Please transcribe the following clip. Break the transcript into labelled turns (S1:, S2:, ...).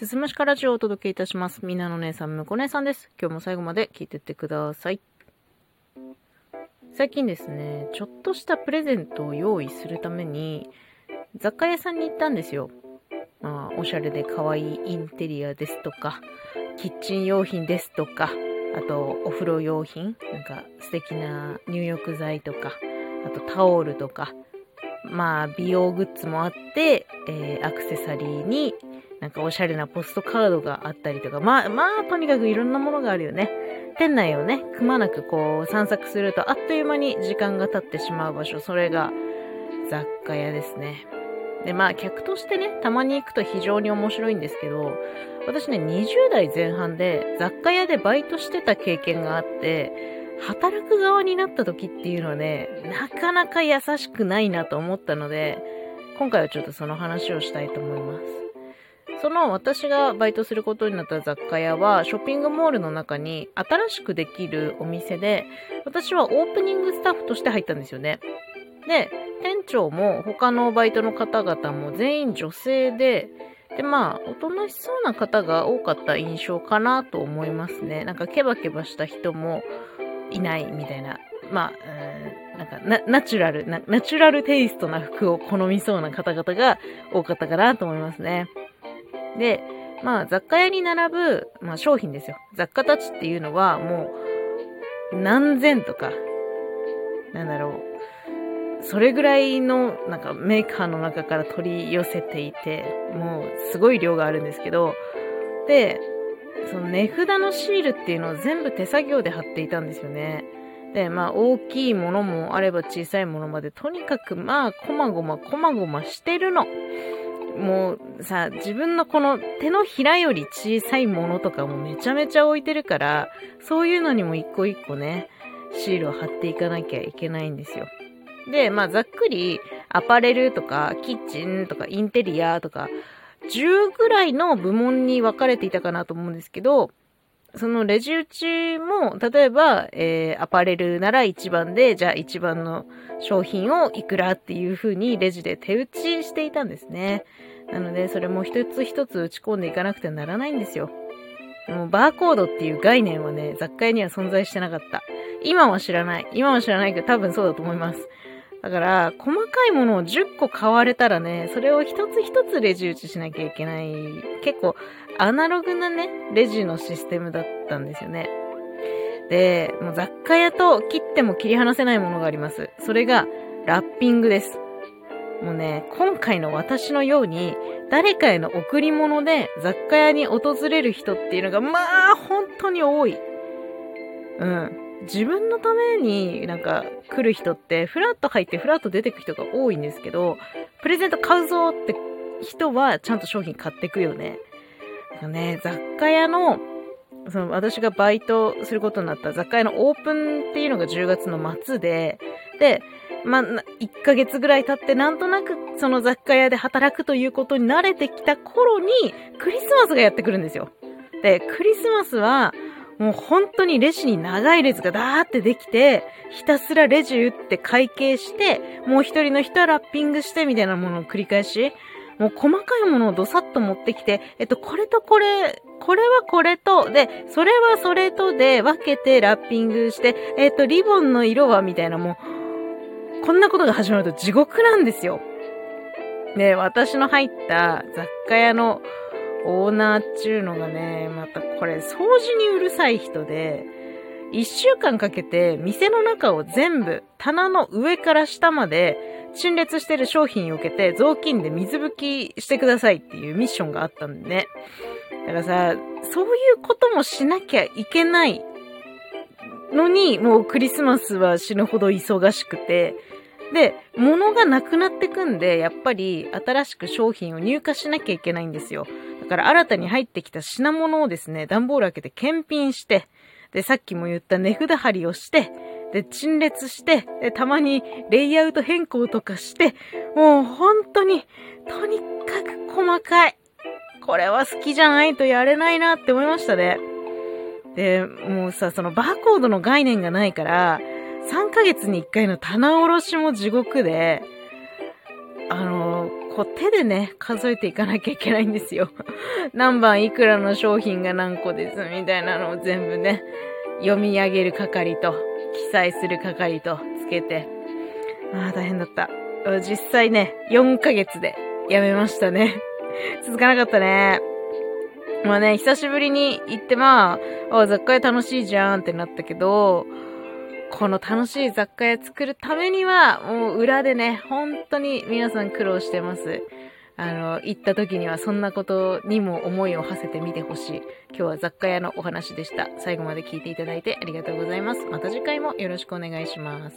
S1: すすむしかラジオをお届けいたします。みんなの姉さん、むこ姉さんです。今日も最後まで聞いてってください。最近ですね、ちょっとしたプレゼントを用意するために、雑貨屋さんに行ったんですよ。まあ、おしゃれで可愛いインテリアですとか、キッチン用品ですとか、あと、お風呂用品なんか素敵な入浴剤とか、あとタオルとか、まあ、美容グッズもあって、えーアクセサリーに、なんかおしゃれなポストカードがあったりとか、まあ、まあ、とにかくいろんなものがあるよね。店内をね、くまなくこう散策するとあっという間に時間が経ってしまう場所、それが雑貨屋ですね。で、まあ、客としてね、たまに行くと非常に面白いんですけど、私ね、20代前半で雑貨屋でバイトしてた経験があって、働く側になった時っていうのはね、なかなか優しくないなと思ったので、今回はちょっとその話をしたいと思います。その私がバイトすることになった雑貨屋はショッピングモールの中に新しくできるお店で私はオープニングスタッフとして入ったんですよね。で、店長も他のバイトの方々も全員女性でで、まあ、おとなしそうな方が多かった印象かなと思いますね。なんかケバケバした人もいないみたいな。まあ、うんなんかナナチュラルな、ナチュラルテイストな服を好みそうな方々が多かったかなと思いますね。で、まあ雑貨屋に並ぶ、まあ、商品ですよ。雑貨たちっていうのはもう何千とか、なんだろう。それぐらいのなんかメーカーの中から取り寄せていて、もうすごい量があるんですけど、で、その値札のシールっていうのを全部手作業で貼っていたんですよね。で、まあ大きいものもあれば小さいものまで、とにかくまあこまごまこまごましてるの。もうさ、自分のこの手のひらより小さいものとかもめちゃめちゃ置いてるから、そういうのにも一個一個ね、シールを貼っていかなきゃいけないんですよ。で、まあざっくりアパレルとかキッチンとかインテリアとか10ぐらいの部門に分かれていたかなと思うんですけど、そのレジ打ちも、例えば、えーアパレルなら1番で、じゃあ1番の商品をいくらっていう風にレジで手打ちしていたんですね。なので、それも一つ一つ打ち込んでいかなくてはならないんですよ。もうバーコードっていう概念はね、雑貨屋には存在してなかった。今は知らない。今は知らないけど多分そうだと思います。だから、細かいものを10個買われたらね、それを一つ一つレジ打ちしなきゃいけない。結構、アナログなね、レジのシステムだったんですよね。で、もう雑貨屋と切っても切り離せないものがあります。それが、ラッピングです。もうね、今回の私のように、誰かへの贈り物で雑貨屋に訪れる人っていうのが、まあ、本当に多い。うん。自分のためになんか来る人って、フラッと入ってフラッと出てく人が多いんですけど、プレゼント買うぞって人はちゃんと商品買ってくよね。ね、雑貨屋の、その私がバイトすることになった雑貨屋のオープンっていうのが10月の末で、で、まあ、1ヶ月ぐらい経ってなんとなくその雑貨屋で働くということに慣れてきた頃にクリスマスがやってくるんですよ。で、クリスマスはもう本当にレジに長い列がダーってできて、ひたすらレジ打って会計して、もう一人の人はラッピングしてみたいなものを繰り返し、もう細かいものをどさっと持ってきて、えっと、これとこれ、これはこれと、で、それはそれとで分けてラッピングして、えっと、リボンの色はみたいなもう、こんなことが始まると地獄なんですよ。で、私の入った雑貨屋のオーナーっちゅうのがね、またこれ掃除にうるさい人で、一週間かけて店の中を全部棚の上から下まで陳列してる商品を受けて雑巾で水拭きしてくださいっていうミッションがあったんでね。だからさ、そういうこともしなきゃいけないのに、もうクリスマスは死ぬほど忙しくて、で、物がなくなってくんで、やっぱり新しく商品を入荷しなきゃいけないんですよ。だから新たに入ってきた品物をですね、段ボール開けて検品して、で、さっきも言った値札貼りをして、で、陳列して、で、たまにレイアウト変更とかして、もう本当に、とにかく細かい。これは好きじゃないとやれないなって思いましたね。で、もうさ、そのバーコードの概念がないから、3ヶ月に1回の棚卸しも地獄で、あの、こう手でね、数えていかなきゃいけないんですよ。何番いくらの商品が何個ですみたいなのを全部ね、読み上げる係と、記載する係とつけて、ああ、大変だった。実際ね、4ヶ月でやめましたね。続かなかったね。まあね、久しぶりに行ってまあ、あ雑貨屋楽しいじゃんってなったけど、この楽しい雑貨屋作るためには、もう裏でね、本当に皆さん苦労してます。あの、行った時にはそんなことにも思いを馳せてみてほしい。今日は雑貨屋のお話でした。最後まで聞いていただいてありがとうございます。また次回もよろしくお願いします。